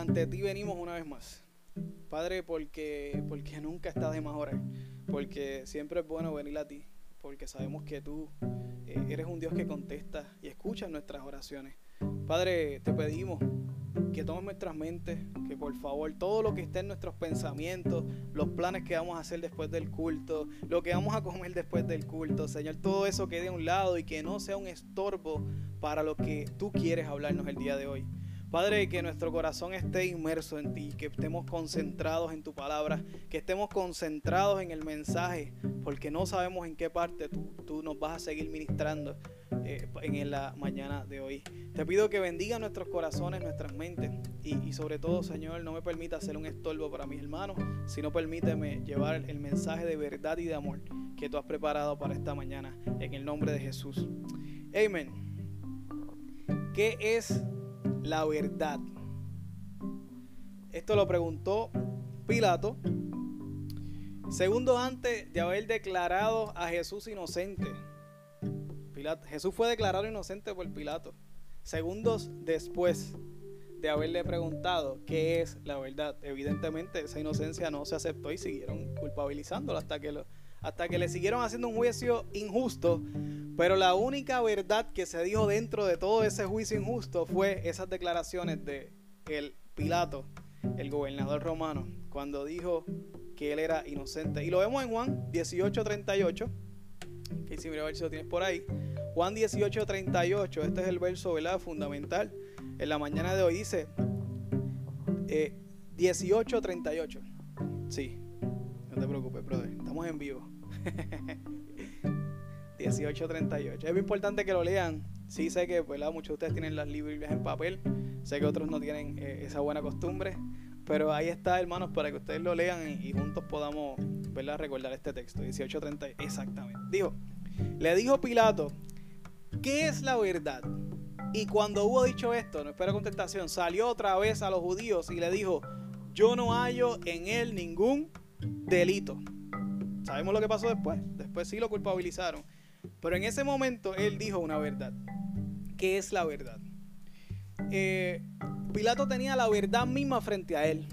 ante ti venimos una vez más. Padre, porque, porque nunca está de más orar. Porque siempre es bueno venir a ti. Porque sabemos que tú eh, eres un Dios que contesta y escucha nuestras oraciones. Padre, te pedimos que tomes nuestras mentes, que por favor todo lo que esté en nuestros pensamientos, los planes que vamos a hacer después del culto, lo que vamos a comer después del culto, Señor, todo eso quede a un lado y que no sea un estorbo para lo que tú quieres hablarnos el día de hoy. Padre, que nuestro corazón esté inmerso en ti, que estemos concentrados en tu palabra, que estemos concentrados en el mensaje, porque no sabemos en qué parte tú, tú nos vas a seguir ministrando eh, en la mañana de hoy. Te pido que bendiga nuestros corazones, nuestras mentes y, sobre todo, Señor, no me permita ser un estorbo para mis hermanos, sino permíteme llevar el mensaje de verdad y de amor que tú has preparado para esta mañana, en el nombre de Jesús. Amén. ¿Qué es la verdad? Esto lo preguntó Pilato, segundo antes de haber declarado a Jesús inocente. Jesús fue declarado inocente por Pilato, segundos después de haberle preguntado qué es la verdad. Evidentemente esa inocencia no se aceptó y siguieron culpabilizándolo hasta que, lo, hasta que le siguieron haciendo un juicio injusto. Pero la única verdad que se dijo dentro de todo ese juicio injusto fue esas declaraciones de el Pilato, el gobernador romano, cuando dijo que él era inocente. Y lo vemos en Juan 18:38, que si mira a ver si lo tienes por ahí. Juan 18, 38, este es el verso ¿verdad? fundamental. En la mañana de hoy dice eh, 18, 38. Sí, no te preocupes, brother, en vivo. 18, 38. Es muy importante que lo lean. Sí, sé que muchos de ustedes tienen las Biblias en papel. Sé que otros no tienen eh, esa buena costumbre. Pero ahí está, hermanos, para que ustedes lo lean y, juntos podamos ¿verdad? recordar este texto. 18, 30, exactamente. Dijo, le dijo Pilato, ¿qué es la verdad? Y cuando hubo dicho esto, no espera contestación, salió otra vez a los judíos y le dijo, yo no hallo en él ningún delito. ¿Sabemos lo que pasó después? Después sí lo culpabilizaron. Pero en ese momento él dijo una verdad. ¿Qué es la verdad? Eh, Pilato tenía la verdad misma frente a él.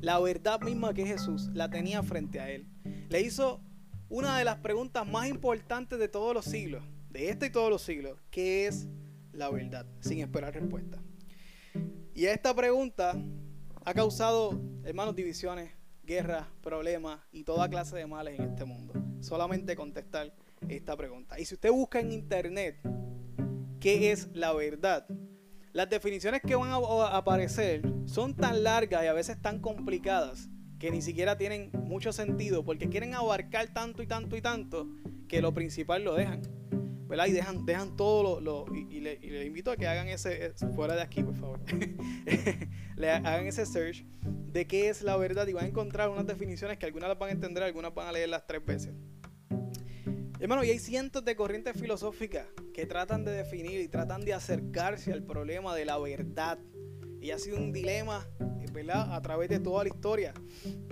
La verdad misma que Jesús la tenía frente a él. Le hizo una de las preguntas más importantes de todos los siglos de este y todos los siglos, ¿qué es la verdad? Sin esperar respuesta. Y esta pregunta ha causado, hermanos, divisiones, guerras, problemas y toda clase de males en este mundo. Solamente contestar esta pregunta. Y si usted busca en internet qué es la verdad, las definiciones que van a aparecer son tan largas y a veces tan complicadas que ni siquiera tienen mucho sentido porque quieren abarcar tanto y tanto y tanto que lo principal lo dejan. Y dejan, todo lo, y, le, invito a que hagan ese, fuera de aquí, por favor, hagan ese search de qué es la verdad y van a encontrar unas definiciones que algunas las van a entender, algunas van a leerlas tres veces. Hermano, y hay cientos de corrientes filosóficas que tratan de definir y tratan de acercarse al problema de la verdad. Y ha sido un dilema a través de toda la historia.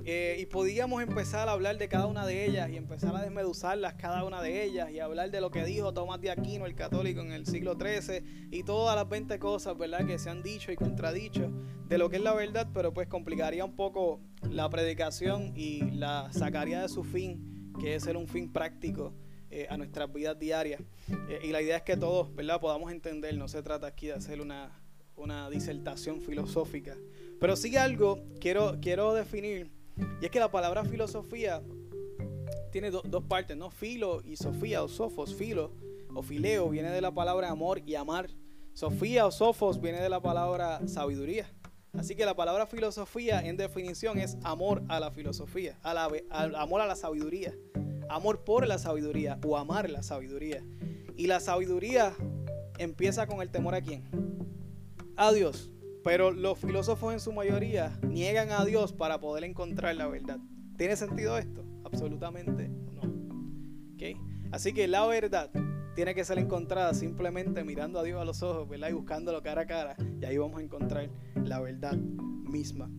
Eh, y podíamos empezar a hablar de cada una de ellas y empezar a desmeduzarlas cada una de ellas y hablar de lo que dijo Tomás de Aquino, el católico, en el siglo XIII y todas las 20 cosas, ¿verdad?, que se han dicho y contradicho de lo que es la verdad, pero pues complicaría un poco la predicación y la sacaría de su fin, que es ser un fin práctico. Eh, a nuestras vidas diarias. Eh, y la idea es que todos, ¿verdad?, podamos entender, no se trata aquí de hacer una, una disertación filosófica, pero sí algo quiero, quiero definir, y es que la palabra filosofía tiene dos partes, ¿no? Filo y Sofía o Sofos, filo o fileo viene de la palabra amor y amar. Sofía o Sofos viene de la palabra sabiduría. Así que la palabra filosofía en definición es amor a la filosofía, a la, amor a la sabiduría, amor por la sabiduría o amar la sabiduría. Y la sabiduría empieza con el temor a quién? A Dios. Pero los filósofos en su mayoría niegan a Dios para poder encontrar la verdad. ¿Tiene sentido esto? Absolutamente no. ¿Okay? Así que la verdad tiene que ser encontrada simplemente mirando a Dios a los ojos, ¿verdad? Y buscándolo cara a cara. Y ahí vamos a encontrar la verdad misma.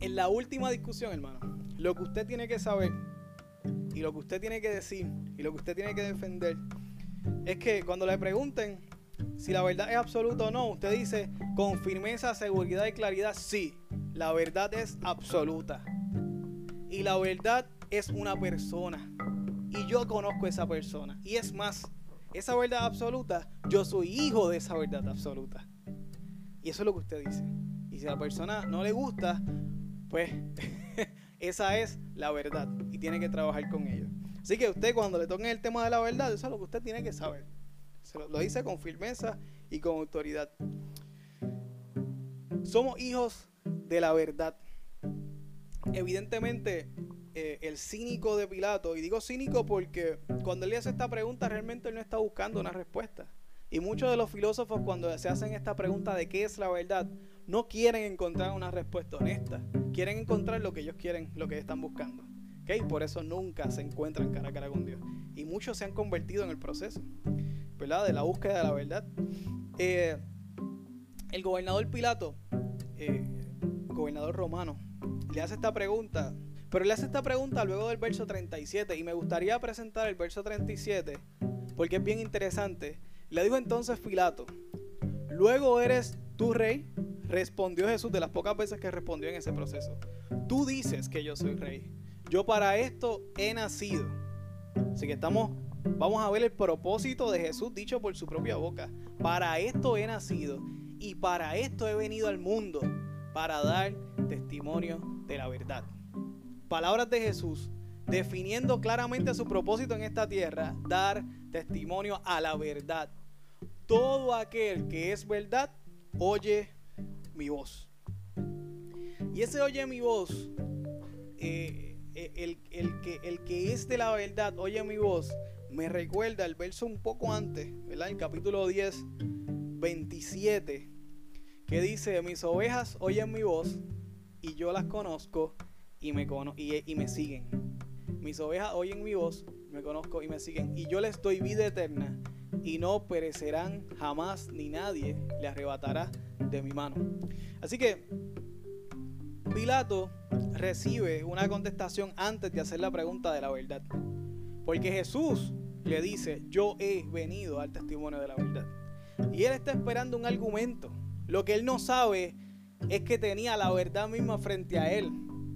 En la última discusión, hermano, lo que usted tiene que saber y lo que usted tiene que decir y lo que usted tiene que defender es que cuando le pregunten si la verdad es absoluta o no, usted dice con firmeza, seguridad y claridad, sí, la verdad es absoluta. Y la verdad es una persona. Y yo conozco esa persona. Y es más, esa verdad absoluta, yo soy hijo de esa verdad absoluta. Y eso es lo que usted dice. Y si a la persona no le gusta, pues esa es la verdad. Y tiene que trabajar con ello. Así que usted cuando le toquen el tema de la verdad, eso es lo que usted tiene que saber. Se lo, dice con firmeza y con autoridad. Somos hijos de la verdad. Evidentemente, eh, el cínico de Pilato, y digo cínico porque cuando él le hace esta pregunta, realmente él no está buscando una respuesta. Y muchos de los filósofos cuando se hacen esta pregunta de qué es la verdad, no quieren encontrar una respuesta honesta. Quieren encontrar lo que ellos quieren, lo que están buscando. ¿Okay? Por eso nunca se encuentran cara a cara con Dios. Y muchos se han convertido en el proceso, De la búsqueda de la verdad. Eh, el gobernador Pilato, eh, gobernador romano, le hace esta pregunta pero le hace esta pregunta luego del verso 37 y me gustaría presentar el verso 37 porque es bien interesante. Le dijo entonces Pilato, luego eres tu rey, respondió Jesús de las pocas veces que respondió en ese proceso. Tú dices que yo soy rey. Yo para esto he nacido. Así que estamos, vamos a ver el propósito de Jesús dicho por su propia boca. Para esto he nacido y para esto he venido al mundo, para dar testimonio de la verdad palabras de Jesús, definiendo claramente su propósito en esta tierra, dar testimonio a la verdad. Todo aquel que es verdad, oye mi voz. Y ese oye mi voz, eh, eh, el, que, el que es de la verdad, oye mi voz, me recuerda el verso un poco antes, ¿verdad? El capítulo 10, 27, que dice, mis ovejas oyen mi voz y yo las conozco y me, y, me siguen. Mis ovejas oyen mi voz, me conozco y me siguen. Y yo les doy vida eterna y no perecerán jamás ni nadie le arrebatará de mi mano. Así que Pilato recibe una contestación antes de hacer la pregunta de la verdad. Porque Jesús le dice, yo he venido al testimonio de la verdad. Y él está esperando un argumento. Lo que él no sabe es que tenía la verdad misma frente a él.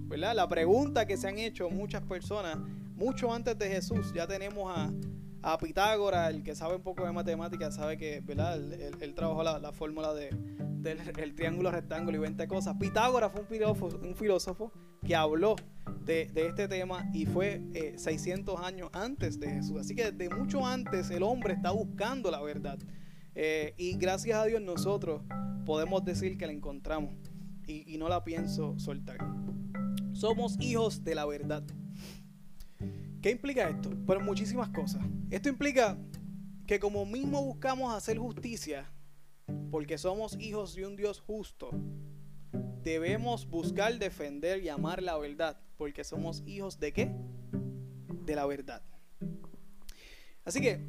La pregunta que se han hecho muchas personas, mucho antes de Jesús, ya tenemos a, a Pitágoras, el que sabe un poco de matemáticas, sabe que, ¿verdad? Él, trabajó la, fórmula de, del triángulo rectángulo y 20 cosas. Pitágoras fue un filósofo, un filósofo que habló de, este tema y fue 600 eh, años antes de Jesús. Así que desde mucho antes el hombre está buscando la verdad. Eh, y gracias a Dios nosotros podemos decir que la encontramos y, y no la pienso soltar. Somos hijos de la verdad. ¿Qué implica esto? Pues muchísimas cosas. Esto implica que como mismo buscamos hacer justicia, porque somos hijos de un Dios justo, debemos buscar defender y amar la verdad, porque somos hijos de qué? De la verdad. Así que,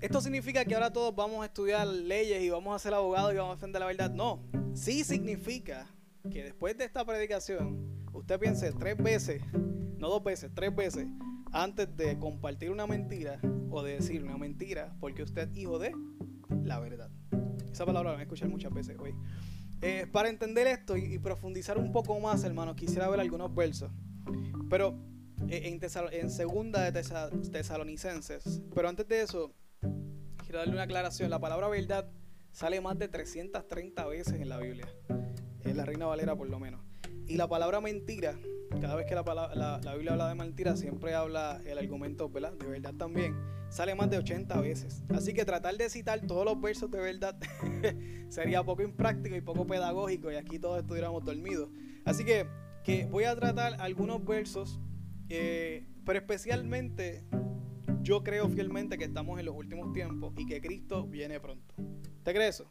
¿esto significa que ahora todos vamos a estudiar leyes y vamos a ser abogados y vamos a defender la verdad? No, sí significa que después de esta predicación, usted piense tres veces, no dos veces, tres veces, antes de compartir una mentira o de decir una mentira, porque usted es hijo de la verdad. Esa palabra la van a escuchar muchas veces hoy. Eh, para entender esto y, profundizar un poco más, hermano, quisiera ver algunos versos. Pero eh, en, segunda de Tesalonicenses. Pero antes de eso, quiero darle una aclaración. La palabra verdad sale más de 330 veces en la Biblia. En la Reina Valera por lo menos. Y la palabra mentira, cada vez que la, la, Biblia habla de mentira, siempre habla el argumento ¿verdad? de verdad también. Sale más de 80 veces. Así que tratar de citar todos los versos de verdad sería poco impráctico y poco pedagógico y aquí todos estuviéramos dormidos. Así que, que voy a tratar algunos versos, eh, pero especialmente yo creo fielmente que estamos en los últimos tiempos y que Cristo viene pronto. ¿Te crees eso?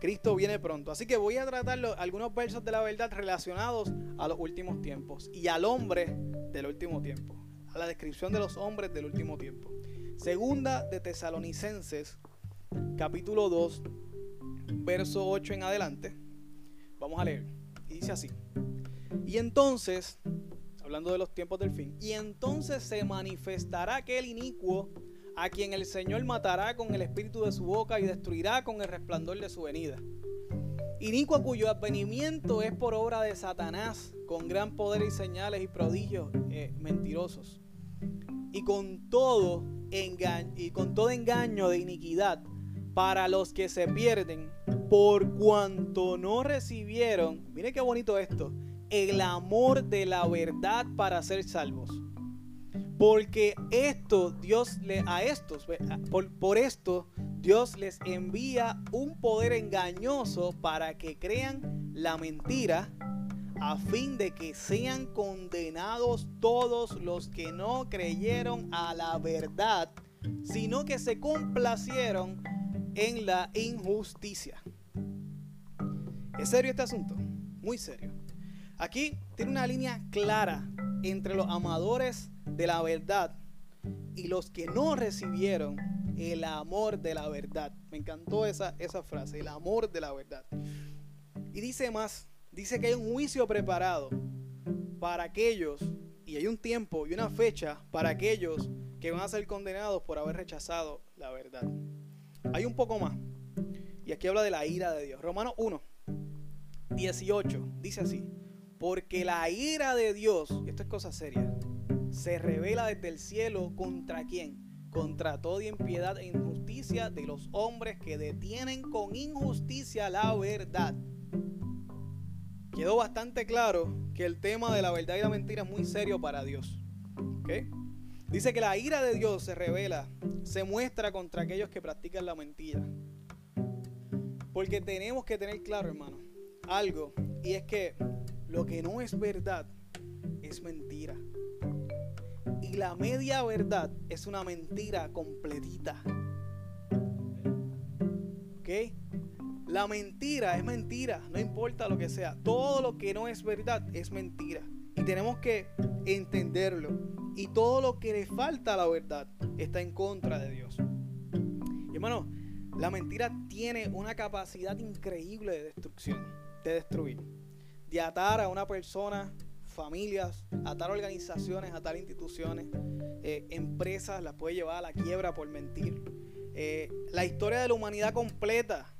Cristo viene pronto. Así que voy a tratar algunos versos de la verdad relacionados a los últimos tiempos y al hombre del último tiempo. A la descripción de los hombres del último tiempo. Segunda de Tesalonicenses, capítulo 2, verso 8 en adelante. Vamos a leer. Y dice así. Y entonces, hablando de los tiempos del fin, y entonces se manifestará aquel inicuo a quien el Señor matará con el espíritu de su boca y destruirá con el resplandor de su venida. Inicuo cuyo advenimiento es por obra de Satanás, con gran poder y señales y prodigios eh, mentirosos. Y con todo engaño, y con todo engaño de iniquidad para los que se pierden, por cuanto no recibieron, mire qué bonito esto, el amor de la verdad para ser salvos. Porque esto Dios le a estos por, por esto Dios les envía un poder engañoso para que crean la mentira a fin de que sean condenados todos los que no creyeron a la verdad, sino que se complacieron en la injusticia. ¿Es serio este asunto? Muy serio. Aquí tiene una línea clara entre los amadores de la verdad y los que no recibieron el amor de la verdad. Me encantó esa, esa frase, el amor de la verdad. Y dice más, dice que hay un juicio preparado para aquellos, y hay un tiempo y una fecha para aquellos que van a ser condenados por haber rechazado la verdad. Hay un poco más. Y aquí habla de la ira de Dios. Romanos 1, 18, dice así. Porque la ira de Dios, y esto es cosa seria, se revela desde el cielo contra quién? Contra toda impiedad e injusticia de los hombres que detienen con injusticia la verdad. Quedó bastante claro que el tema de la verdad y la mentira es muy serio para Dios. Dice que la ira de Dios se revela, se muestra contra aquellos que practican la mentira. Porque tenemos que tener claro, hermano, algo, y es que lo que no es verdad es mentira. Y la media verdad es una mentira completita. ¿Ok? La mentira es mentira, no importa lo que sea. Todo lo que no es verdad es mentira. Y tenemos que entenderlo. Y todo lo que le falta a la verdad está en contra de Dios. Y hermano, la mentira tiene una capacidad increíble de destrucción, de destruir, de atar a una persona familias, atar organizaciones, atar instituciones, eh, empresas, las puede llevar a la quiebra por mentir. Eh, la historia de la humanidad completa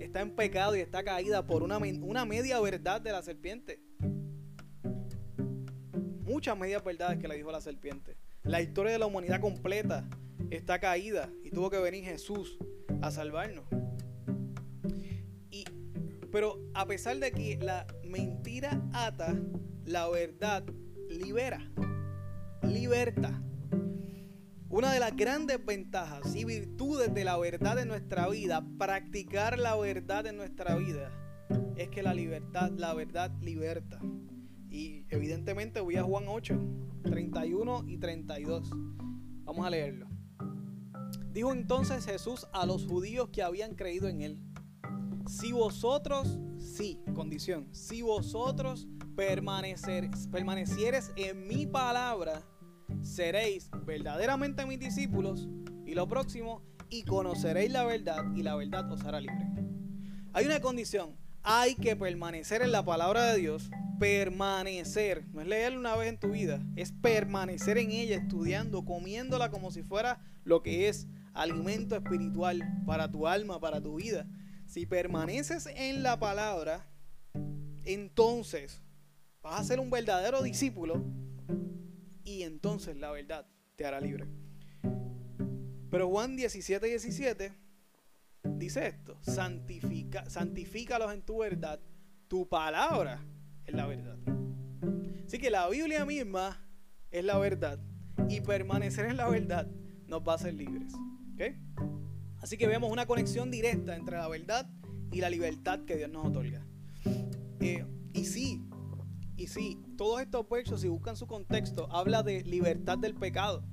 está en pecado y está caída por una, una media verdad de la serpiente. Muchas medias verdades que le dijo la serpiente. La historia de la humanidad completa está caída y tuvo que venir Jesús a salvarnos. Y, pero a pesar de que la mentira ata, la verdad libera, liberta. Una de las grandes ventajas y virtudes de la verdad en nuestra vida, practicar la verdad en nuestra vida, es que la libertad, la verdad liberta. Y evidentemente voy a Juan 8, 31 y 32. Vamos a leerlo. Dijo entonces Jesús a los judíos que habían creído en él, si vosotros, sí, condición, si vosotros permanecer, permanecieres en mi palabra, seréis verdaderamente mis discípulos. Y lo próximo, y conoceréis la verdad, y la verdad os hará libre. Hay una condición, hay que permanecer en la palabra de Dios, permanecer, no es leerla una vez en tu vida, es permanecer en ella, estudiando, comiéndola como si fuera lo que es alimento espiritual para tu alma, para tu vida. Si permaneces en la palabra, entonces Vas a ser un verdadero discípulo y entonces la verdad te hará libre. Pero Juan 17, 17 dice esto, santifica, santifícalos en tu verdad, tu palabra es la verdad. Así que la Biblia misma es la verdad y permanecer en la verdad nos va a hacer libres. Así que vemos una conexión directa entre la verdad y la libertad que Dios nos otorga. Eh, y sí, y sí, todos estos versos, si buscan su contexto, habla de libertad del pecado.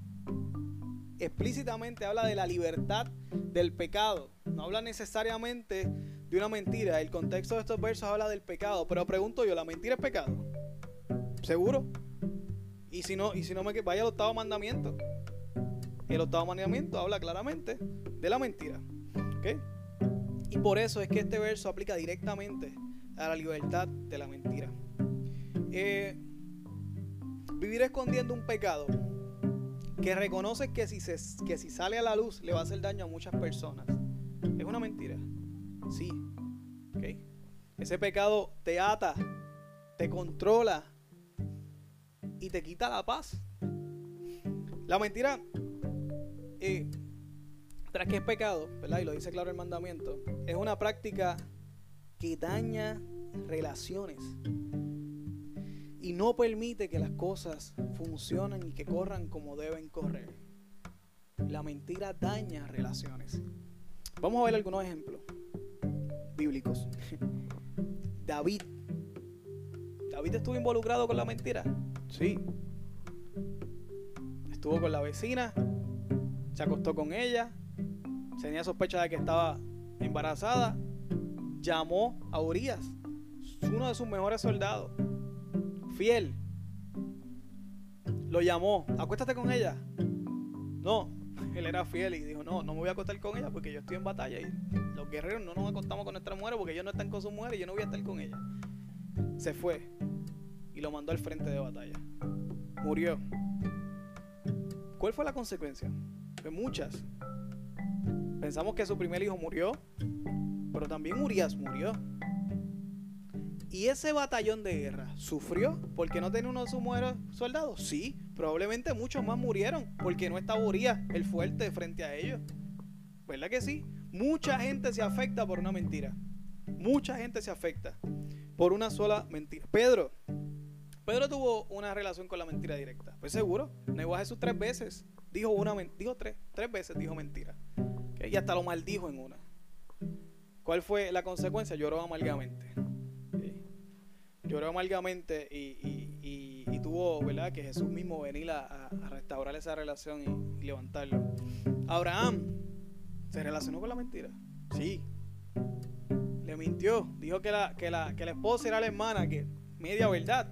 Explícitamente habla de la libertad del pecado. No habla necesariamente de una mentira. El contexto de estos versos habla del pecado. Pero pregunto yo, ¿la mentira es pecado? ¿Seguro? Y si no, y si no me vaya al octavo mandamiento. El octavo mandamiento habla claramente de la mentira. Y por eso es que este verso aplica directamente a la libertad de la mentira. Eh, vivir escondiendo un pecado que reconoces que si, se, que si sale a la luz le va a hacer daño a muchas personas, ¿es una mentira? Sí. Ese pecado te ata, te controla y te quita la paz. La mentira, eh, tras que es pecado, ¿verdad? Y lo dice claro el mandamiento, es una práctica que daña relaciones y no permite que las cosas funcionen y que corran como deben correr. La mentira daña relaciones. Vamos a ver algunos ejemplos bíblicos. David. David estuvo involucrado con la mentira. Sí. Estuvo con la vecina, se acostó con ella, tenía sospecha de que estaba embarazada, llamó a Urias, uno de sus mejores soldados, fiel. Lo llamó, acuéstate con ella. No, él era fiel y dijo, no, no me voy a acostar con ella porque yo estoy en batalla y los guerreros no nos acostamos con nuestra mujeres porque ellos no están con su mujer y yo no voy a estar con ella. Se fue y lo mandó al frente de batalla. Murió. ¿Cuál fue la consecuencia? De muchas. Pensamos que su primer hijo murió, pero también Urias murió. ¿Y ese batallón de guerra sufrió porque no tenía uno de sus soldados? Sí, probablemente muchos más murieron porque no estaba Urias el fuerte frente a ellos. ¿Verdad que sí? Mucha gente se afecta por una mentira. Mucha gente se afecta por una sola mentira. Pedro, Pedro tuvo una relación con la mentira directa. Pues seguro, negó a Jesús tres veces. Dijo una dijo tres, tres veces dijo mentira. Y hasta lo maldijo en una. ¿Cuál fue la consecuencia? Lloró amargamente lloró amargamente y, tuvo, ¿verdad? Que Jesús mismo venir a, restaurar esa relación y, levantarlo. Abraham se relacionó con la mentira. Sí. Le mintió. Dijo que la, que la, que la esposa era la hermana, que media verdad.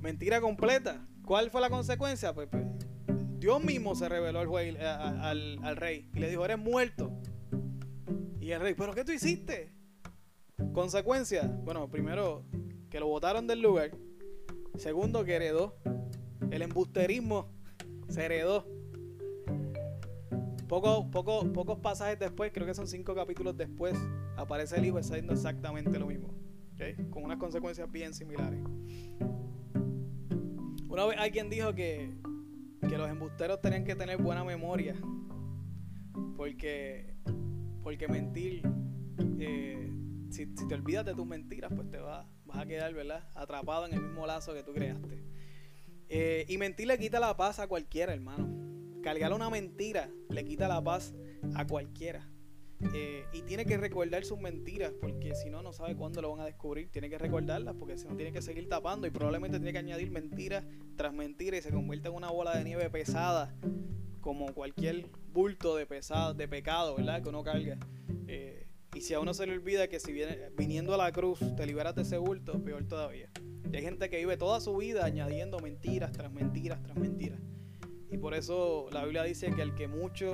Mentira completa. ¿Cuál fue la consecuencia? Pues, pues Dios mismo se reveló al, al, al, rey y le dijo, eres muerto. Y el rey, ¿pero qué tú hiciste? Consecuencia, bueno, primero que lo votaron del lugar. Segundo que heredó. El embusterismo se heredó. Poco, poco, pocos pasajes después, creo que son cinco capítulos después, aparece el hijo haciendo exactamente lo mismo. Con unas consecuencias bien similares. Una vez alguien dijo que, que los embusteros tenían que tener buena memoria. Porque, porque mentir eh, si, te olvidas de tus mentiras, pues te vas, vas a quedar, ¿verdad? Atrapado en el mismo lazo que tú creaste. Eh, y mentir le quita la paz a cualquiera, hermano. Cargar una mentira le quita la paz a cualquiera. Eh, y tiene que recordar sus mentiras, porque si no, no sabe cuándo lo van a descubrir. Tiene que recordarlas, porque si no, tiene que seguir tapando y probablemente tiene que añadir mentiras tras mentiras y se convierte en una bola de nieve pesada, como cualquier bulto de, pesado, de pecado, ¿verdad? Que uno carga. Eh, y si a uno se le olvida que si viene, viniendo a la cruz te liberas de ese bulto, peor todavía. Y hay gente que vive toda su vida añadiendo mentiras tras mentiras tras mentiras. Y por eso la Biblia dice que al que mucho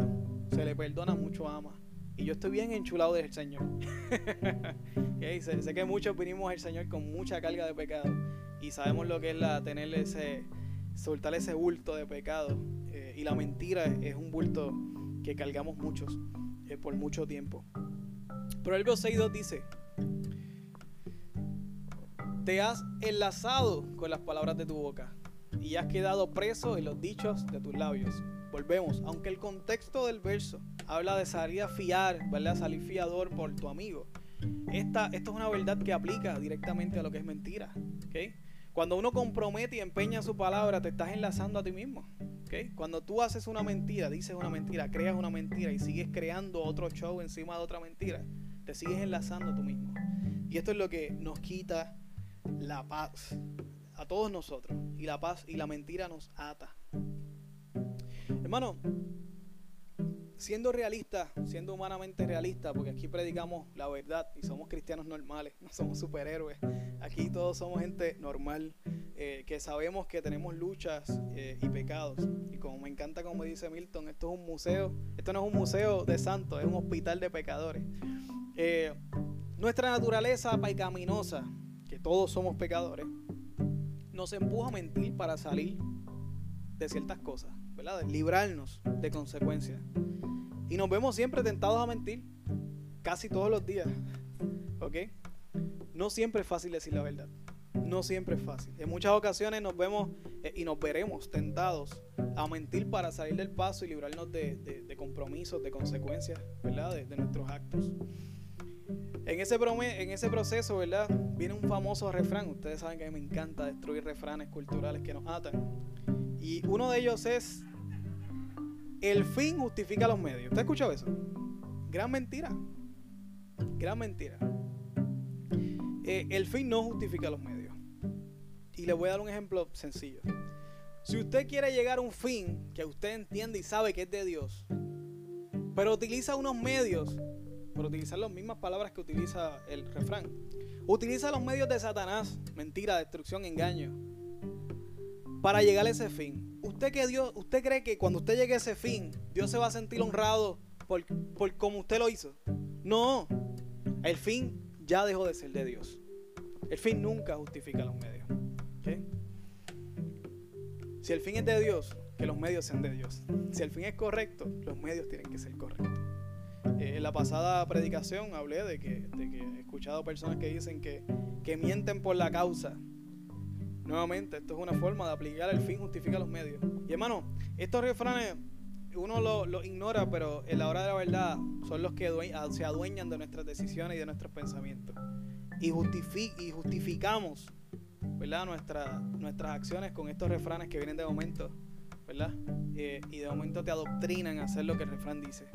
se le perdona, mucho ama. Y yo estoy bien enchulado del Señor. y sé, sé, que muchos vinimos al Señor con mucha carga de pecado. Y sabemos lo que es la tener ese, soltar ese bulto de pecado. Eh, y la mentira es un bulto que cargamos muchos eh, por mucho tiempo. Proverbios 6.2 dice, te has enlazado con las palabras de tu boca y has quedado preso en los dichos de tus labios. Volvemos, aunque el contexto del verso habla de salir a fiar, ¿verdad? Salir fiador por tu amigo. Esta, esto es una verdad que aplica directamente a lo que es mentira. ¿okay? Cuando uno compromete y empeña su palabra, te estás enlazando a ti mismo. ¿okay? Cuando tú haces una mentira, dices una mentira, creas una mentira y sigues creando otro show encima de otra mentira, te sigues enlazando tú mismo. Y esto es lo que nos quita la paz a todos nosotros. Y la paz y la mentira nos ata. Hermano, siendo realista, siendo humanamente realista, porque aquí predicamos la verdad y somos cristianos normales, no somos superhéroes. Aquí todos somos gente normal, eh, que sabemos que tenemos luchas eh, y pecados. Y como me encanta, como dice Milton, esto es un museo, esto no es un museo de santos, es un hospital de pecadores. Eh, nuestra naturaleza pecaminosa, que todos somos pecadores, nos empuja a mentir para salir de ciertas cosas. ¿verdad? De librarnos de consecuencias. Y nos vemos siempre tentados a mentir, casi todos los días. ¿Ok? No siempre es fácil decir la verdad. No siempre es fácil. En muchas ocasiones nos vemos eh, y nos veremos tentados a mentir para salir del paso y librarnos de, compromisos, de consecuencias, ¿verdad? De, nuestros actos. En ese, en ese proceso, ¿verdad? Viene un famoso refrán. Ustedes saben que a mí me encanta destruir refranes culturales que nos atan. Y uno de ellos es, el fin justifica los medios. ¿Usted ha escuchado eso? Gran mentira. Gran mentira. Eh, el fin no justifica los medios. Y le voy a dar un ejemplo sencillo. Si usted quiere llegar a un fin que usted entiende y sabe que es de Dios, pero utiliza unos medios, por utilizar las mismas palabras que utiliza el refrán, utiliza los medios de Satanás, mentira, destrucción, engaño, para llegar a ese fin. ¿Usted, que Dios, ¿Usted cree que cuando usted llegue a ese fin, Dios se va a sentir honrado por, por como usted lo hizo? No, el fin ya dejó de ser de Dios. El fin nunca justifica los medios. Si el fin es de Dios, que los medios sean de Dios. Si el fin es correcto, los medios tienen que ser correctos. Eh, en la pasada predicación hablé de que, he escuchado personas que dicen que, que mienten por la causa. Nuevamente, esto es una forma de aplicar el fin justifica los medios. Y hermano, estos refranes uno los lo ignora, pero en la hora de la verdad son los que se adueñan de nuestras decisiones y de nuestros pensamientos. Y, y justificamos ¿verdad? Nuestra, nuestras acciones con estos refranes que vienen de momento, ¿verdad? Eh, y de momento te adoctrinan a hacer lo que el refrán dice.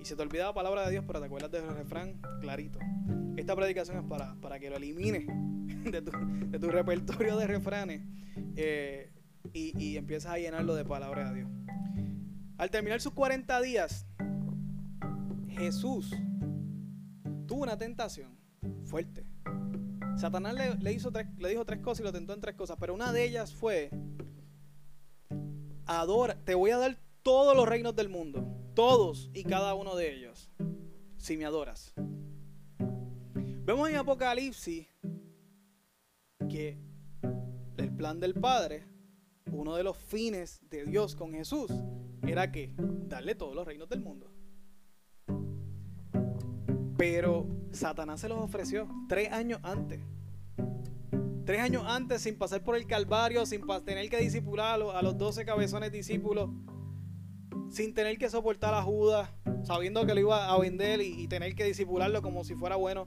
Y se te olvida la palabra de Dios, pero te acuerdas del refrán clarito. Esta predicación es para, para que lo elimines de tu, de tu repertorio de refranes eh, y, y empiezas a llenarlo de palabra de Dios. Al terminar sus 40 días, Jesús tuvo una tentación fuerte. Satanás le, hizo le dijo tres cosas y lo tentó en tres cosas, pero una de ellas fue, adora, te voy a dar todos los reinos del mundo, todos y cada uno de ellos, si me adoras. Vemos en Apocalipsis que el plan del Padre, uno de los fines de Dios con Jesús, era que darle todos los reinos del mundo. Pero Satanás se los ofreció tres años antes. Tres años antes, sin pasar por el Calvario, sin tener que disipular a los doce cabezones discípulos, sin tener que soportar a Judas, sabiendo que lo iba a vender y, tener que disipularlo como si fuera bueno.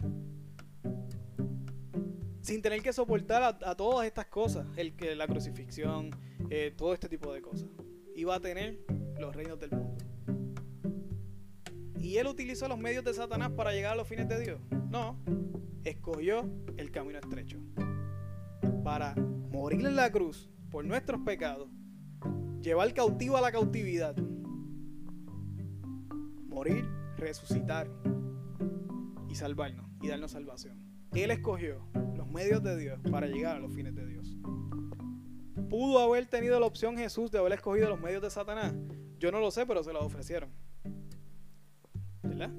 Sin tener que soportar a, todas estas cosas, el, la crucifixión, eh, todo este tipo de cosas. Iba a tener los reinos del mundo. ¿Y él utilizó los medios de Satanás para llegar a los fines de Dios? No, escogió el camino estrecho. Para morir en la cruz por nuestros pecados, llevar cautivo a la cautividad, morir, resucitar y salvarnos y darnos salvación. Él escogió los medios de Dios para llegar a los fines de Dios. ¿Pudo haber tenido la opción Jesús de haber escogido los medios de Satanás? Yo no lo sé, pero se los ofrecieron. ¿Verdad?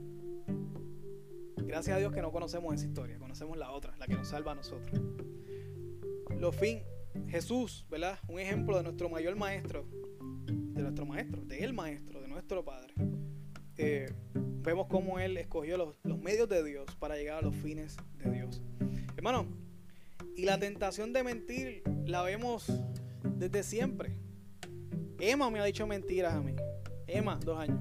Gracias a Dios que no conocemos esa historia, conocemos la otra, la que nos salva a nosotros. Lo fin, Jesús, ¿verdad? Un ejemplo de nuestro mayor maestro, de nuestro maestro, de el maestro, de nuestro Padre. Eh, vemos cómo Él escogió los, los medios de Dios para llegar a los fines de Dios. Hermano, y la tentación de mentir la vemos desde siempre. Emma me ha dicho mentiras a mí. Emma, dos años.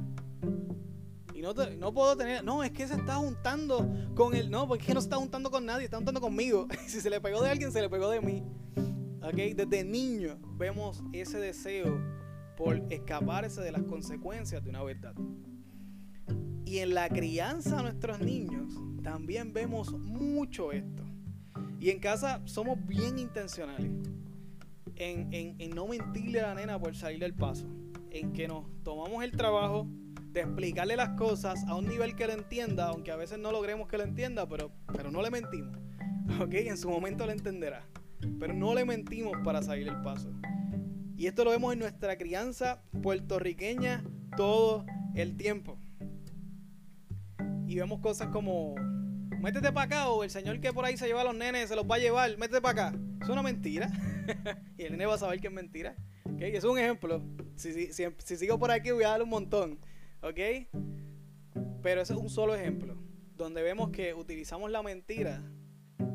Y no, no puedo tener. No, es que se está juntando con él. No, porque no se está juntando con nadie, está juntando conmigo. si se le pegó de alguien, se le pegó de mí. Okay? Desde niño vemos ese deseo por escaparse de las consecuencias de una verdad. Y en la crianza de nuestros niños también vemos mucho esto. Y en casa somos bien intencionales en, no mentirle a la nena por salir del paso. En que nos tomamos el trabajo de explicarle las cosas a un nivel que lo entienda, aunque a veces no logremos que lo entienda, pero, pero no le mentimos. ¿Ok? En su momento lo entenderá. Pero no le mentimos para salir del paso. Y esto lo vemos en nuestra crianza puertorriqueña todo el tiempo. Y vemos cosas como, métete para acá o el señor que por ahí se lleva a los nenes se los va a llevar, métete para acá. Es una mentira. y el nene va a saber que es mentira. es un ejemplo. Si, si, sigo por aquí voy a dar un montón. ¿Ok? Pero ese es un solo ejemplo. Donde vemos que utilizamos la mentira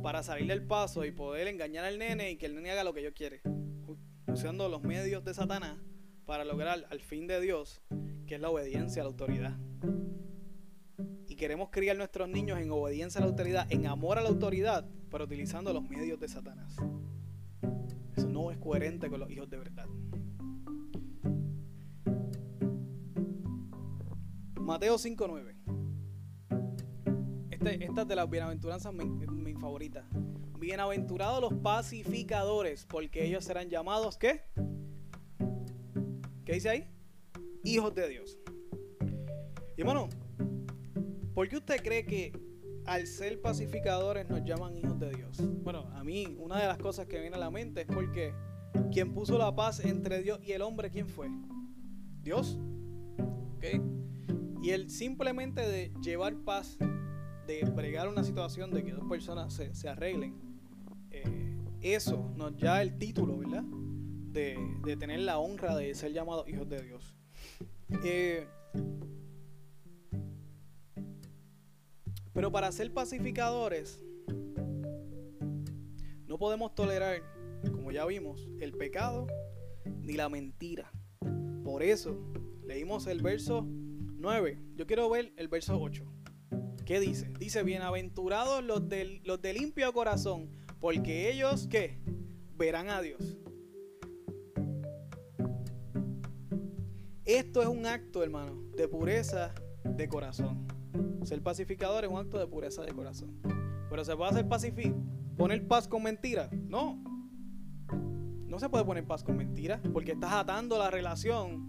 para salir del paso y poder engañar al nene y que el nene haga lo que yo quiere. Usando los medios de Satanás para lograr al fin de Dios, que es la obediencia a la autoridad. Y queremos criar nuestros niños en obediencia a la autoridad, en amor a la autoridad, pero utilizando los medios de Satanás. Eso no es coherente con los hijos de verdad. Mateo 5.9. Este, esta es de las bienaventuranzas mi, mi favorita. Bienaventurados los pacificadores, porque ellos serán llamados ¿qué? ¿Qué dice ahí? Hijos de Dios. Y bueno, ¿por qué usted cree que al ser pacificadores nos llaman hijos de Dios? Bueno, a mí una de las cosas que viene a la mente es porque quien puso la paz entre Dios y el hombre, ¿quién fue? Dios. ¿Ok? Y el simplemente de llevar paz, de bregar una situación de que dos personas se, arreglen, eh, eso nos da el título, ¿verdad? De, de, tener la honra de ser llamados hijos de Dios. Eh, pero para ser pacificadores, no podemos tolerar, como ya vimos, el pecado ni la mentira. Por eso leímos el verso 9. Yo quiero ver el verso 8. ¿Qué dice? Dice, bienaventurados los, los de limpio corazón, porque ellos, ¿qué? Verán a Dios. Esto es un acto, hermano, de pureza de corazón. Ser pacificador es un acto de pureza de corazón. Pero se puede hacer pacífico, poner paz con mentira. No. No se puede poner paz con mentira, porque estás atando la relación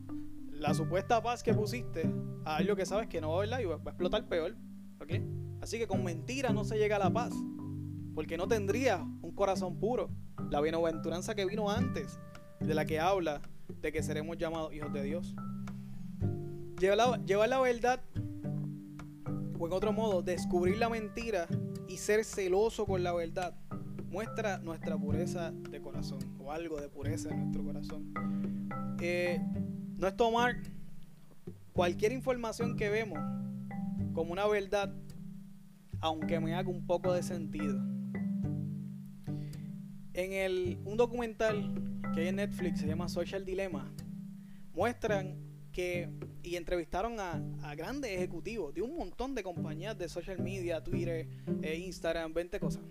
la supuesta paz que pusiste a algo que sabes que no va a y va a explotar peor. Así que con mentira no se llega a la paz. Porque no tendría un corazón puro. La bienaventuranza que vino antes, de la que habla de que seremos llamados hijos de Dios. Llevar la verdad, o en otro modo, descubrir la mentira y ser celoso con la verdad, muestra nuestra pureza de corazón, o algo de pureza en nuestro corazón. Eh, no es tomar cualquier información que vemos como una verdad, aunque me haga un poco de sentido. En el, un documental que hay en Netflix, se llama Social Dilemma, muestran que y entrevistaron a, grandes ejecutivos de un montón de compañías de social media, Twitter, eh, Instagram, 20 cosas.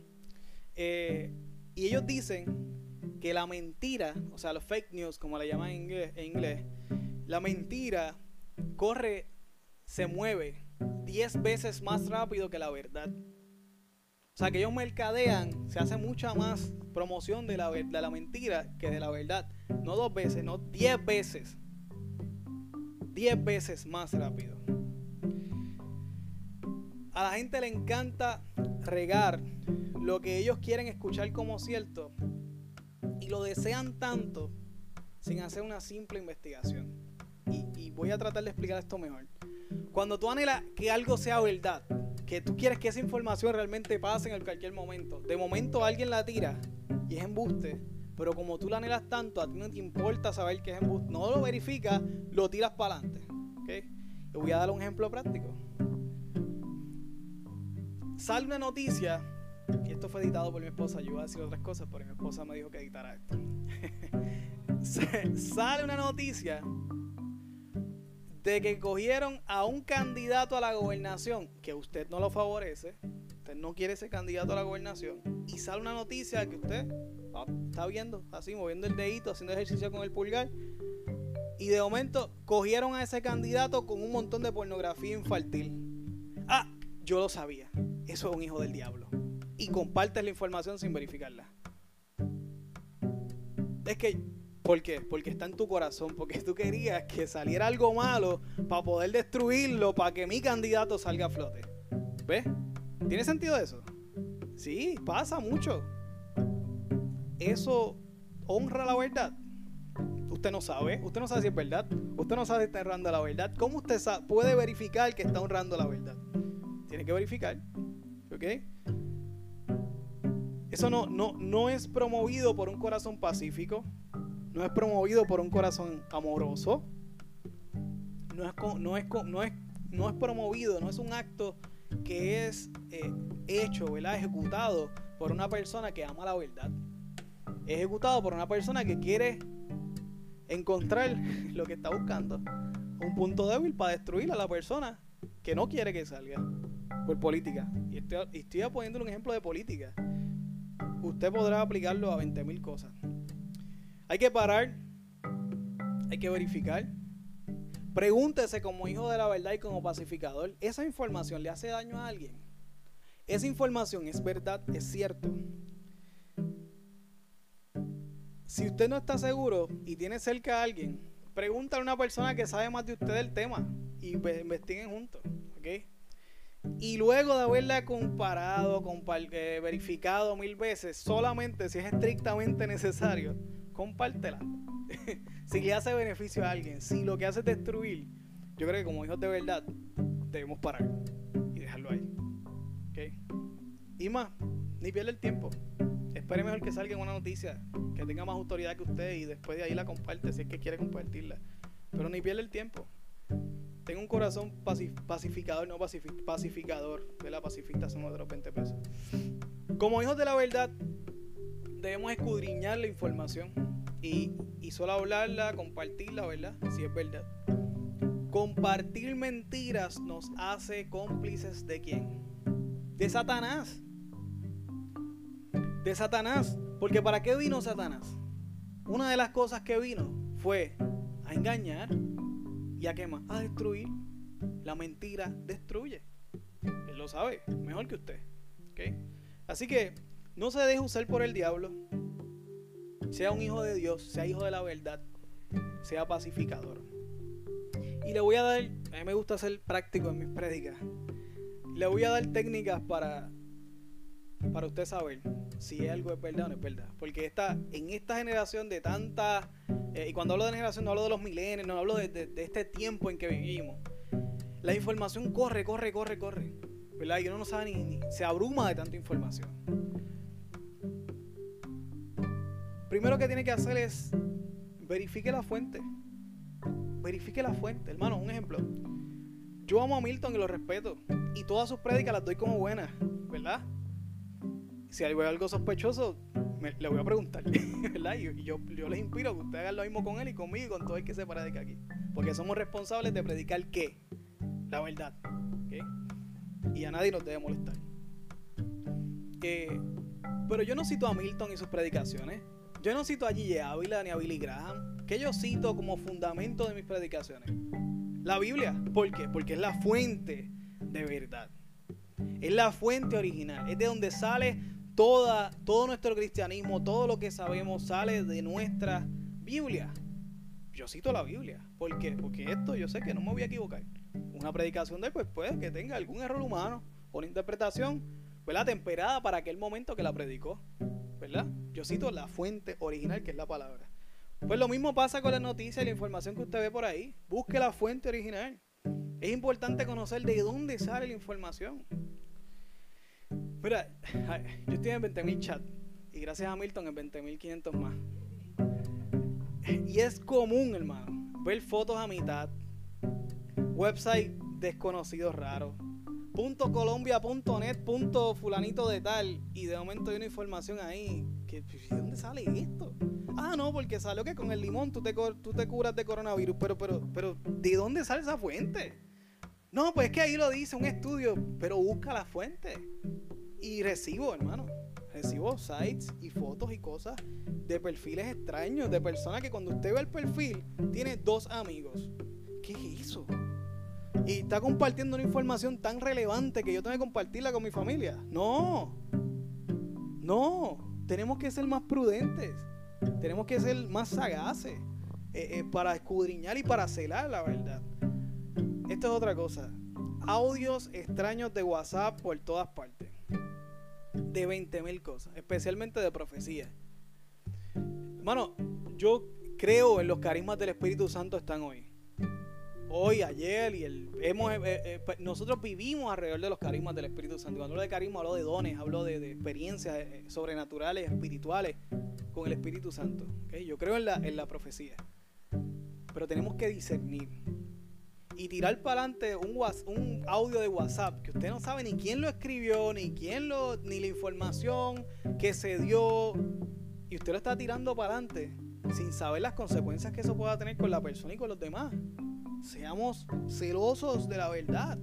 Eh, y ellos dicen que la mentira, o sea, los fake news, como le llaman en inglés la mentira corre, se mueve 10 veces más rápido que la verdad. O sea, que ellos mercadean, se hace mucha más promoción de la, de la mentira que de la verdad. No dos veces, no 10 veces. 10 veces más rápido. A la gente le encanta regar lo que ellos quieren escuchar como cierto y lo desean tanto sin hacer una simple investigación y, voy a tratar de explicar esto mejor. Cuando tú anhelas que algo sea verdad, que tú quieres que esa información realmente pase en cualquier momento, de momento alguien la tira y es embuste, pero como tú la anhelas tanto, a ti no te importa saber que es embuste, no lo verificas, lo tiras para adelante. ¿okay? Voy a dar un ejemplo práctico. Sale una noticia, y esto fue editado por mi esposa, yo iba a decir otras cosas, pero mi esposa me dijo que editara esto. Sale una noticia de que cogieron a un candidato a la gobernación que usted no lo favorece, no quiere ese candidato a la gobernación, y sale una noticia que usted ah, está viendo, así moviendo el dedito, haciendo ejercicio con el pulgar, y de momento cogieron a ese candidato con un montón de pornografía infantil. Ah, yo lo sabía, eso es un hijo del diablo. Y compartes la información sin verificarla. Es que ¿Por qué? Porque está en tu corazón, porque tú querías que saliera algo malo para poder destruirlo, para que mi candidato salga a flote. ¿Ves? ¿Tiene sentido eso? Sí, pasa mucho. Eso honra la verdad. Usted no sabe, usted no sabe si es verdad, usted no sabe si está honrando la verdad. ¿Cómo usted puede verificar que está honrando la verdad? Tiene que verificar, ¿ok? Eso no, no, no es promovido por un corazón pacífico, no es promovido por un corazón amoroso, no es, no es, no es, no es promovido, no es un acto que es eh, hecho, ¿verdad? ejecutado por una persona que ama la verdad. Ejecutado por una persona que quiere encontrar lo que está buscando. Un punto débil para destruir a la persona que no quiere que salga por política. Y estoy, estoy poniendo un ejemplo de política. Usted podrá aplicarlo a 20.000 cosas. Hay que parar, hay que verificar. Pregúntese como hijo de la verdad y como pacificador, ¿esa información le hace daño a alguien? ¿Esa información es verdad? ¿Es cierto? Si usted no está seguro y tiene cerca a alguien, pregúntale a una persona que sabe más de usted del tema y investiguen juntos, ¿ok? Y luego de haberla comparado, eh, verificado mil veces, solamente si es estrictamente necesario, compártela. si le hace beneficio a alguien, si lo que hace es destruir, yo creo que como hijos de verdad debemos parar y dejarlo ahí. ¿Ok? Y más, ni pierde el tiempo. Espere mejor que salga una noticia que tenga más autoridad que usted y después de ahí la comparte si es que quiere compartirla. Pero ni pierde el tiempo. Tengo un corazón pacificador, no pacificador. De la pacifista son otros 20 pesos. Como hijos de la verdad, debemos escudriñar la información y, y solo hablarla, compartirla, ¿verdad? Si es verdad. Compartir mentiras nos hace cómplices de quién? De Satanás. De Satanás. Porque ¿para qué vino Satanás? Una de las cosas que vino fue a engañar y a qué más? A destruir. La mentira destruye. Él lo sabe mejor que usted. ¿okay? Así que no se deje usar por el diablo. Sea un hijo de Dios, sea hijo de la verdad, sea pacificador. Y le voy a dar, a mí me gusta ser práctico en mis prédicas. Le voy a dar técnicas para, para usted saber si algo es verdad o no es verdad. Porque está en esta generación de tanta, eh, y cuando hablo de generación no hablo de los milenios, no hablo de, este tiempo en que vivimos. La información corre, corre, corre, corre. Y uno no sabe ni, ni se abruma de tanta información. Primero que tiene que hacer es verifique la fuente. Verifique la fuente. Hermano, un ejemplo. Yo amo a Milton y lo respeto. Y todas sus prédicas las doy como buenas, ¿verdad? Si hay algo sospechoso, le voy a preguntar, ¿verdad? Y yo, yo les inspiro que ustedes hagan lo mismo con él y conmigo y con todo el que se predica aquí. Porque somos responsables de predicar qué? La verdad. Y a nadie nos debe molestar. Eh, pero yo no cito a Milton y sus predicaciones. Yo no cito a Gigi Ávila ni a Billy Graham. ¿Qué yo cito como fundamento de mis predicaciones? La Biblia. ¿Por qué? Porque es la fuente de verdad. Es la fuente original. Es de donde sale toda, todo nuestro cristianismo, todo lo que sabemos sale de nuestra Biblia. Yo cito la Biblia. ¿Por qué? Porque esto yo sé que no me voy a equivocar. Una predicación de pues puede que tenga algún error humano una interpretación, ¿verdad? Temperada para aquel momento que la predicó, ¿verdad? Yo cito la fuente original que es la palabra. Pues lo mismo pasa con las noticias y la información que usted ve por ahí. Busque la fuente original. Es importante conocer de dónde sale la información. Mira, yo estoy en 20.000 chat y gracias a Milton en 20.500 más. Y es común, hermano, ver fotos a mitad, website desconocidos raros, punto colombia, punto net, punto fulanito de tal, y de momento hay una información ahí que, ¿de dónde sale esto? Ah, no, porque salió que con el limón tú te, tú te curas de coronavirus, pero, pero, pero, ¿de dónde sale esa fuente? No, pues es que ahí lo dice un estudio, pero busca la fuente. Y recibo, hermano, recibo sites y fotos y cosas de perfiles extraños, de personas que cuando usted ve el perfil, tiene dos amigos. ¿Qué es eso? Y está compartiendo una información tan relevante que yo tengo que compartirla con mi familia. No, no, tenemos que ser más prudentes, tenemos que ser más sagaces eh, eh, para escudriñar y para celar la verdad. Esto es otra cosa. Audios extraños de WhatsApp por todas partes de 20 mil cosas, especialmente de profecía. Hermano, yo creo en los carismas del Espíritu Santo están hoy. Hoy, ayer y el hemos eh, eh, eh, pues, nosotros vivimos alrededor de los carismas del Espíritu Santo. Cuando hablo de carisma, hablo de dones, hablo de, experiencias sobrenaturales, espirituales, con el Espíritu Santo. Yo creo en la, en la profecía. Pero tenemos que discernir. Y tirar para adelante un, un audio de WhatsApp que usted no sabe ni quién lo escribió, ni quién lo, ni la información que se dio. Y usted lo está tirando para adelante sin saber las consecuencias que eso pueda tener con la persona y con los demás. Seamos celosos de la verdad.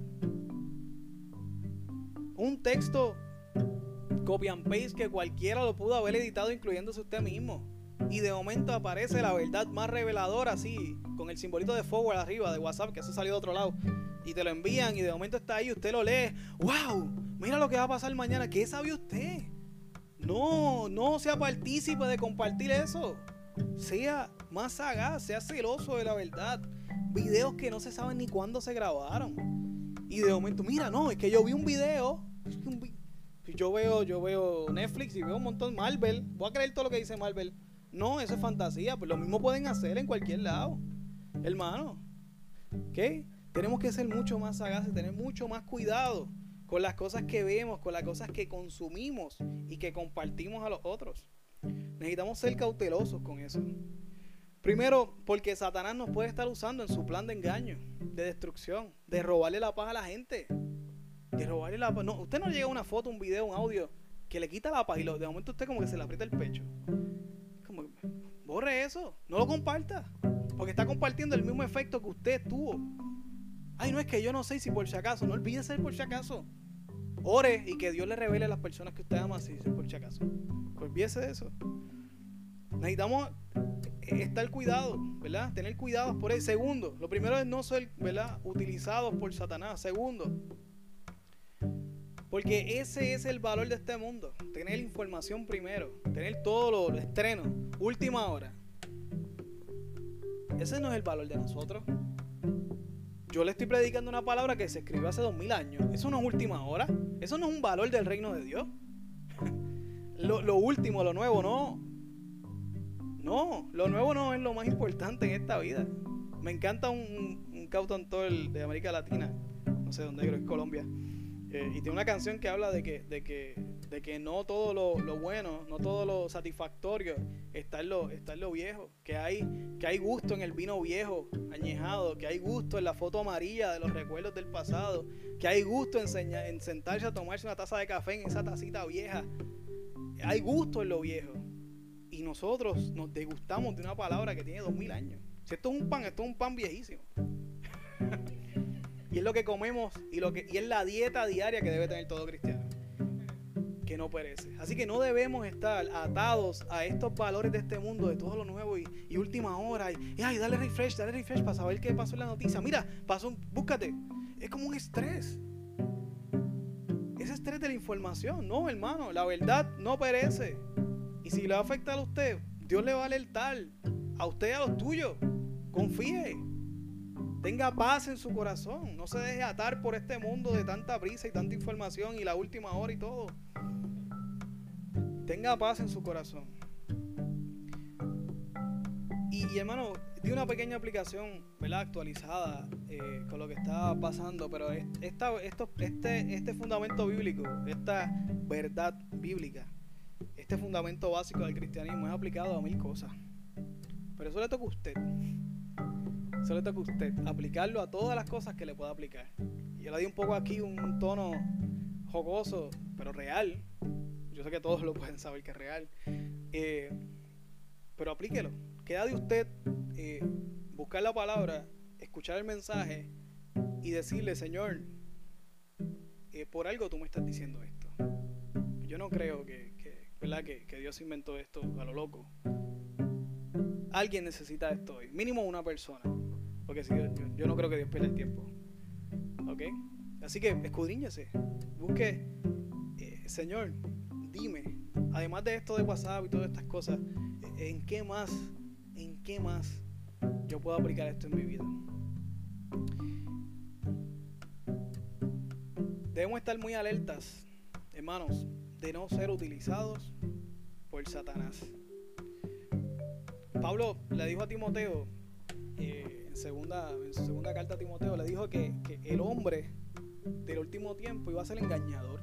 Un texto copy and paste que cualquiera lo pudo haber editado incluyéndose usted mismo. Y de momento aparece la verdad más reveladora así, con el simbolito de forward arriba de WhatsApp, que eso salió de otro lado. Y te lo envían y de momento está ahí, usted lo lee. ¡Wow! Mira lo que va a pasar mañana. ¿Qué sabe usted? No, no sea partícipe de compartir eso. Sea más sagaz, sea celoso de la verdad. Videos que no se saben ni cuándo se grabaron. Y de momento, mira, no, es que yo vi un video. Yo veo, yo veo Netflix y veo un montón Marvel. Voy a creer todo lo que dice Marvel. No, eso es fantasía. Pues lo mismo pueden hacer en cualquier lado. Hermano. ¿Ok? Tenemos que ser mucho más sagaces, tener mucho más cuidado con las cosas que vemos, con las cosas que consumimos y que compartimos a los otros. Necesitamos ser cautelosos con eso. Primero, porque Satanás nos puede estar usando en su plan de engaño, de destrucción, de robarle la paz a la gente. De robarle la paz. No, usted no llega una foto, un video, un audio que le quita la paz y de momento usted como que se le aprieta el pecho. Como, borre eso, no lo comparta. Porque está compartiendo el mismo efecto que usted tuvo. Ay, no es que yo no sé si por si acaso, no olvide ser por si acaso. Ore y que Dios le revele a las personas que usted ama si por si acaso. Olvídese de eso. Necesitamos estar cuidado, ¿verdad? Tener cuidado por el segundo. Lo primero es no ser, ¿verdad? Utilizados por Satanás. Segundo, porque ese es el valor de este mundo. Tener información primero. Tener todo lo, estreno. Última hora. Ese no es el valor de nosotros. Yo le estoy predicando una palabra que se escribió hace dos mil años. Eso no es última hora. Eso no es un valor del reino de Dios. lo último, lo nuevo, no. No, lo nuevo no es lo más importante en esta vida. Me encanta un, un cantautor de América Latina, no sé dónde, creo que es Colombia. Eh, y tiene una canción que habla de que, de que, de que no todo lo, bueno, no todo lo satisfactorio está en lo, está lo viejo. Que hay, que hay gusto en el vino viejo, añejado. Que hay gusto en la foto amarilla de los recuerdos del pasado. Que hay gusto en, en sentarse a tomarse una taza de café en esa tacita vieja. Hay gusto en lo viejo y nosotros nos degustamos de una palabra que tiene dos mil años. Si esto es un pan, esto es un pan viejísimo. y es lo que comemos y, lo que, y es la dieta diaria que debe tener todo cristiano. Que no perece. Así que no debemos estar atados a estos valores de este mundo, de todo lo nuevo y, última hora. Y, ay, dale refresh, dale refresh para saber qué pasó en la noticia. Mira, pasó, búscate. Es como un estrés. Ese estrés de la información. No, hermano, la verdad no perece. Y si le va a afectar a usted, Dios le va a alertar a usted y a los tuyos. Confíe. Tenga paz en su corazón. No se deje atar por este mundo de tanta prisa y tanta información y la última hora y todo. Tenga paz en su corazón. Y, hermano, di una pequeña aplicación, ¿verdad? Actualizada eh, con lo que está pasando, pero esto, este, este fundamento bíblico, esta verdad bíblica, este fundamento básico del cristianismo es aplicado a mil cosas. Pero eso le toca a usted. Eso le toca a usted. Aplicarlo a todas las cosas que le pueda aplicar. Yo le di un poco aquí un tono jocoso, pero real. Yo sé que todos lo pueden saber que es real. Eh, pero aplíquelo. Queda de usted eh, buscar la palabra, escuchar el mensaje y decirle, Señor, eh, por algo tú me estás diciendo esto. Yo no creo que, ¿verdad? Que, Dios inventó esto a lo loco. Alguien necesita esto hoy, mínimo una persona. Porque si yo, no creo que Dios pierda el tiempo. ¿Ok? Así que escudriñese. Busque, eh, Señor, dime, además de esto de WhatsApp y todas estas cosas, ¿en qué más, en qué más yo puedo aplicar esto en mi vida? Debemos estar muy alertas, hermanos, de no ser utilizados por Satanás. Pablo le dijo a Timoteo, eh, en, segunda, en su segunda carta a Timoteo, le dijo que, el hombre del último tiempo iba a ser engañador.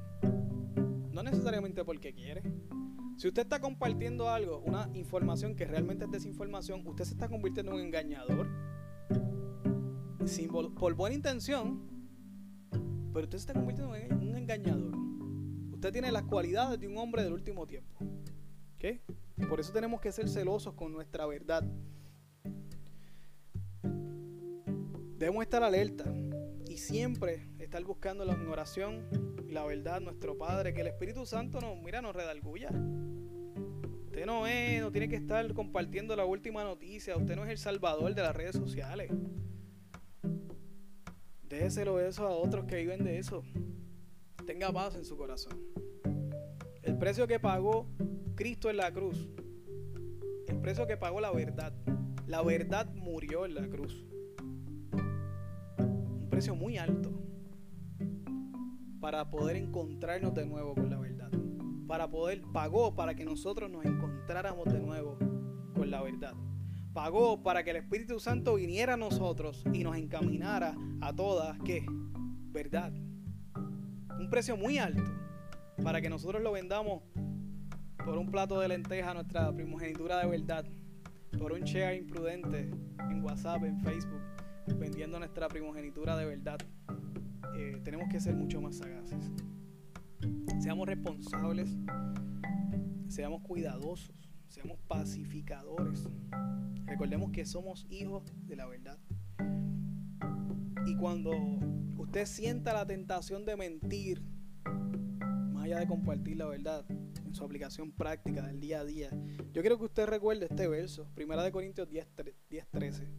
No necesariamente porque quiere, Si usted está compartiendo algo, una información que realmente es desinformación, usted se está convirtiendo en un engañador. Sin, por buena intención, pero usted se está convirtiendo en un engañador. Usted tiene las cualidades de un hombre del último tiempo. ¿Ok? Por eso tenemos que ser celosos con nuestra verdad. Debemos estar alerta y siempre estar buscando la oración y la verdad, nuestro Padre, que el Espíritu Santo nos, mira, nos redalguya. Usted no es, no tiene que estar compartiendo la última noticia. Usted no es el salvador de las redes sociales. Déjeselo eso a otros que viven de eso. Tenga paz en su corazón. El precio que pagó Cristo en la cruz. El precio que pagó la verdad. La verdad murió en la cruz. Un precio muy alto para poder encontrarnos de nuevo con la verdad. Para poder, pagó para que nosotros nos encontráramos de nuevo con la verdad. Pagó para que el Espíritu Santo viniera a nosotros y nos encaminara a todas, ¿qué? Verdad. Un precio muy alto para que nosotros lo vendamos por un plato de lenteja nuestra primogenitura de verdad, por un share imprudente en WhatsApp, en Facebook, vendiendo nuestra primogenitura de verdad. Eh, tenemos que ser mucho más sagaces. Seamos responsables, seamos cuidadosos, seamos pacificadores. Recordemos que somos hijos de la verdad. Y cuando usted sienta la tentación de mentir, más allá de compartir la verdad en su aplicación práctica del día a día, yo quiero que usted recuerde este verso, 1 Corintios 10, 10 13.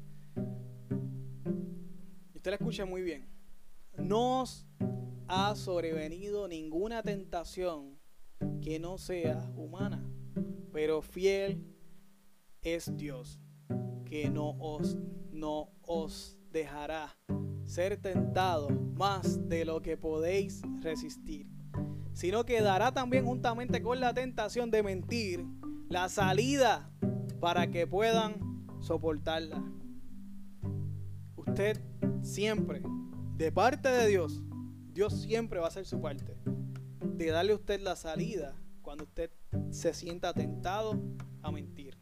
Y usted lo escucha muy bien no os ha sobrevenido ninguna tentación que no sea humana, pero fiel es Dios, que no os, no os dejará ser tentado más de lo que podéis resistir, sino que dará también juntamente con la tentación de mentir la salida para que puedan soportarla. Usted siempre de parte de Dios, Dios siempre va a hacer su parte. De darle a usted la salida cuando usted se sienta tentado a mentir.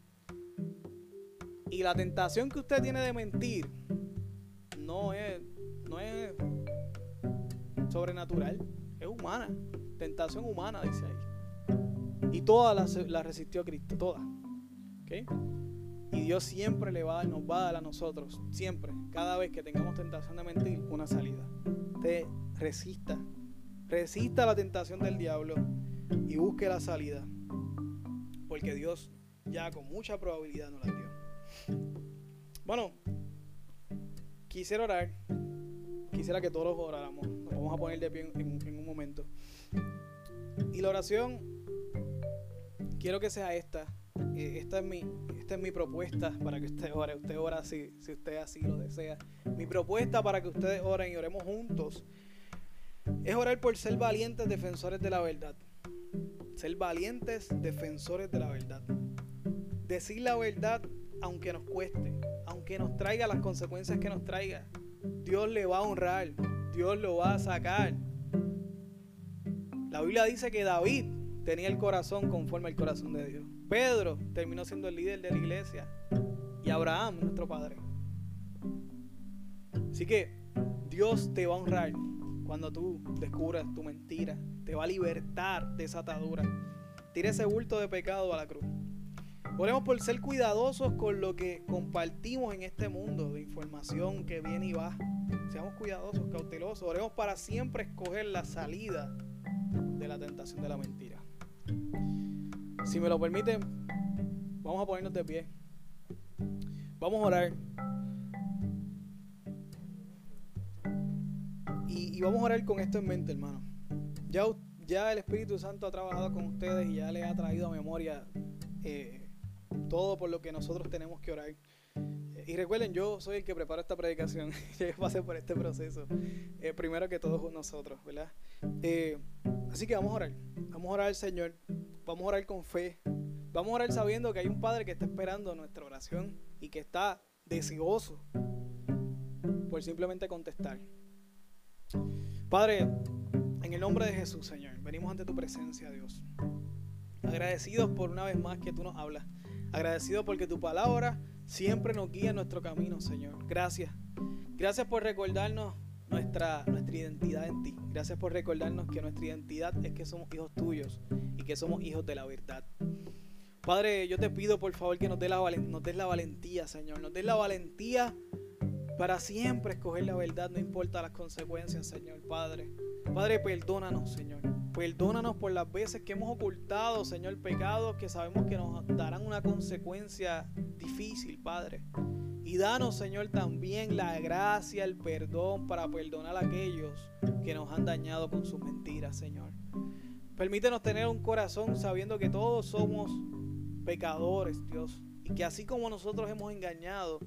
Y la tentación que usted tiene de mentir no es, no es sobrenatural, es humana. Tentación humana, dice ahí. Y toda la, la resistió Cristo, toda. ¿Okay? Y Dios siempre le va, nos va a dar a nosotros, siempre, cada vez que tengamos tentación de mentir, una salida. Te resista, resista la tentación del diablo y busque la salida. Porque Dios ya con mucha probabilidad nos la dio. Bueno, quisiera orar. Quisiera que todos oráramos. Nos vamos a poner de pie en, un momento. Y la oración, quiero que sea esta eh, esta, es mi, esta es mi propuesta para que usted ore. Usted ora si, si usted así lo desea. Mi propuesta para que ustedes oren y oremos juntos es orar por ser valientes defensores de la verdad. Ser valientes defensores de la verdad. Decir la verdad aunque nos cueste, aunque nos traiga las consecuencias que nos traiga. Dios le va a honrar, Dios lo va a sacar. La Biblia dice que David tenía el corazón conforme al corazón de Dios. Pedro terminó siendo el líder de la iglesia y Abraham, nuestro padre. Así que Dios te va a honrar cuando tú descubras tu mentira, te va a libertar de esa atadura. Tira ese bulto de pecado a la cruz. Oremos por ser cuidadosos con lo que compartimos en este mundo de información que viene y va. Seamos cuidadosos, cautelosos. Oremos para siempre escoger la salida de la tentación de la mentira. Si me lo permiten, vamos a ponernos de pie. Vamos a orar. Y, vamos a orar con esto en mente, hermano. Ya, ya el Espíritu Santo ha trabajado con ustedes y ya les ha traído a memoria eh, todo por lo que nosotros tenemos que orar. Y recuerden, yo soy el que prepara esta predicación. yo pasé por este proceso. Eh, primero que todos nosotros, ¿verdad? Eh, así que vamos a orar. Vamos a orar al Señor. Vamos a orar con fe. Vamos a orar sabiendo que hay un Padre que está esperando nuestra oración y que está deseoso por simplemente contestar. Padre, en el nombre de Jesús, Señor, venimos ante tu presencia, Dios. Agradecidos por una vez más que tú nos hablas. Agradecidos porque tu palabra siempre nos guía en nuestro camino, Señor. Gracias. Gracias por recordarnos nuestra, nuestra identidad en ti. Gracias por recordarnos que nuestra identidad es que somos hijos tuyos y que somos hijos de la verdad. Padre, yo te pido por favor que nos des la, nos des la valentía, Señor. Nos des la valentía para siempre escoger la verdad, no importa las consecuencias, Señor Padre. Padre, perdónanos, Señor. Perdónanos por las veces que hemos ocultado, Señor, pecados que sabemos que nos darán una consecuencia difícil, Padre. Y danos, Señor, también la gracia, el perdón para perdonar a aquellos que nos han dañado con sus mentiras, Señor. Permítenos tener un corazón sabiendo que todos somos pecadores, Dios. Y que así como nosotros hemos engañado,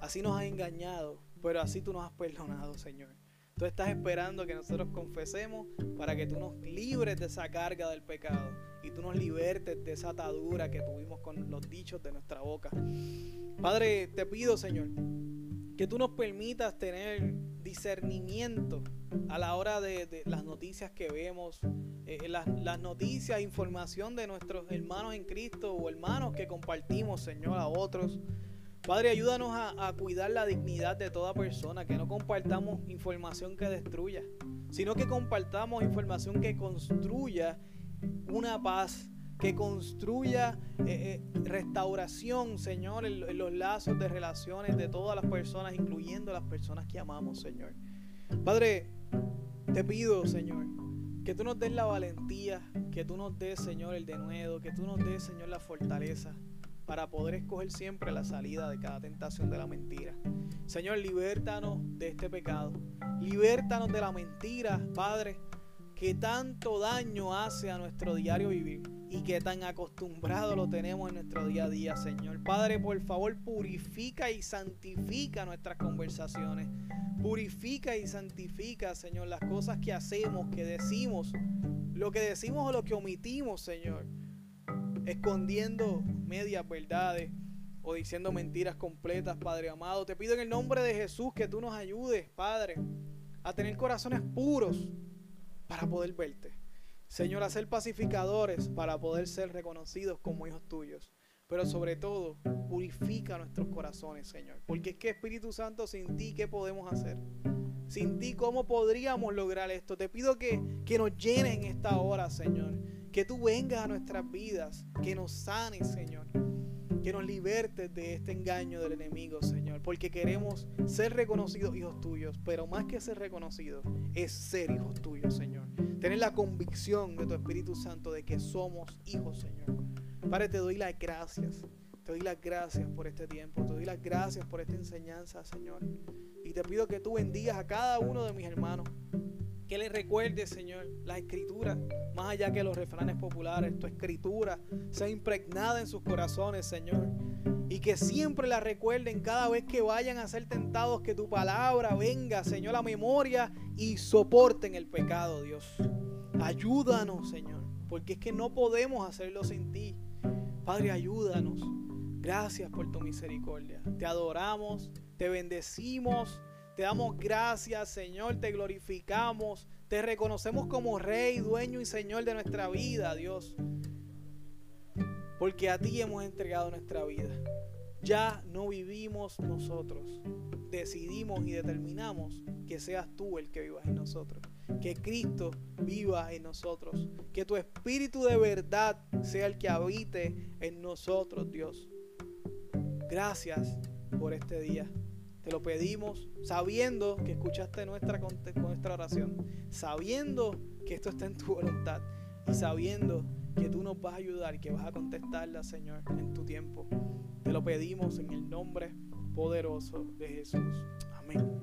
así nos has engañado, pero así tú nos has perdonado, Señor. Tú estás esperando que nosotros confesemos para que tú nos libres de esa carga del pecado y tú nos libertes de esa atadura que tuvimos con los dichos de nuestra boca. Padre, te pido, Señor, que tú nos permitas tener discernimiento a la hora de, las noticias que vemos, eh, las, las, noticias, información de nuestros hermanos en Cristo o hermanos que compartimos, Señor, a otros. Padre, ayúdanos a, cuidar la dignidad de toda persona, que no compartamos información que destruya, sino que compartamos información que construya una paz, que construya eh, eh, restauración, Señor, en, los lazos de relaciones de todas las personas, incluyendo las personas que amamos, Señor. Padre, te pido, Señor, que tú nos des la valentía, que tú nos des, Señor, el denuedo, que tú nos des, Señor, la fortaleza para poder escoger siempre la salida de cada tentación de la mentira. Señor, libértanos de este pecado. Libértanos de la mentira, Padre, que tanto daño hace a nuestro diario vivir y que tan acostumbrado lo tenemos en nuestro día a día, Señor. Padre, por favor, purifica y santifica nuestras conversaciones. Purifica y santifica, Señor, las cosas que hacemos, que decimos, lo que decimos o lo que omitimos, Señor. Escondiendo medias verdades o diciendo mentiras completas, Padre amado. Te pido en el nombre de Jesús que tú nos ayudes, Padre, a tener corazones puros para poder verte. Señor, a ser pacificadores para poder ser reconocidos como hijos tuyos. Pero sobre todo, purifica nuestros corazones, Señor. Porque es que Espíritu Santo, sin ti, ¿qué podemos hacer? Sin ti, ¿cómo podríamos lograr esto? Te pido que, que nos llenes en esta hora, Señor. Que tú vengas a nuestras vidas, que nos sanes, Señor que nos libertes de este engaño del enemigo, Señor, porque queremos ser reconocidos hijos tuyos, pero más que ser reconocidos es ser hijos tuyos, Señor. Tener la convicción de tu Espíritu Santo de que somos hijos, Señor. Padre, te doy las gracias. Te doy las gracias por este tiempo. Te doy las gracias por esta enseñanza, Señor. Y te pido que tú bendigas a cada uno de mis hermanos que les recuerde, Señor, la escritura, más allá que los refranes populares, tu escritura sea impregnada en sus corazones, Señor. Y que siempre la recuerden cada vez que vayan a ser tentados, que tu palabra venga, Señor, a memoria y soporten el pecado, Dios. Ayúdanos, Señor, porque es que no podemos hacerlo sin ti. Padre, ayúdanos. Gracias por tu misericordia. Te adoramos, te bendecimos te damos gracias, Señor, te glorificamos, te reconocemos como Rey, dueño y Señor de nuestra vida, Dios. Porque a ti hemos entregado nuestra vida. Ya no vivimos nosotros. Decidimos y determinamos que seas tú el que vivas en nosotros. Que Cristo viva en nosotros. Que tu Espíritu de verdad sea el que habite en nosotros, Dios. Gracias por este día. Te lo pedimos sabiendo que escuchaste nuestra, nuestra oración, sabiendo que esto está en tu voluntad y sabiendo que tú nos vas a ayudar que vas a contestarla, Señor, en tu tiempo. Te lo pedimos en el nombre poderoso de Jesús. Amén.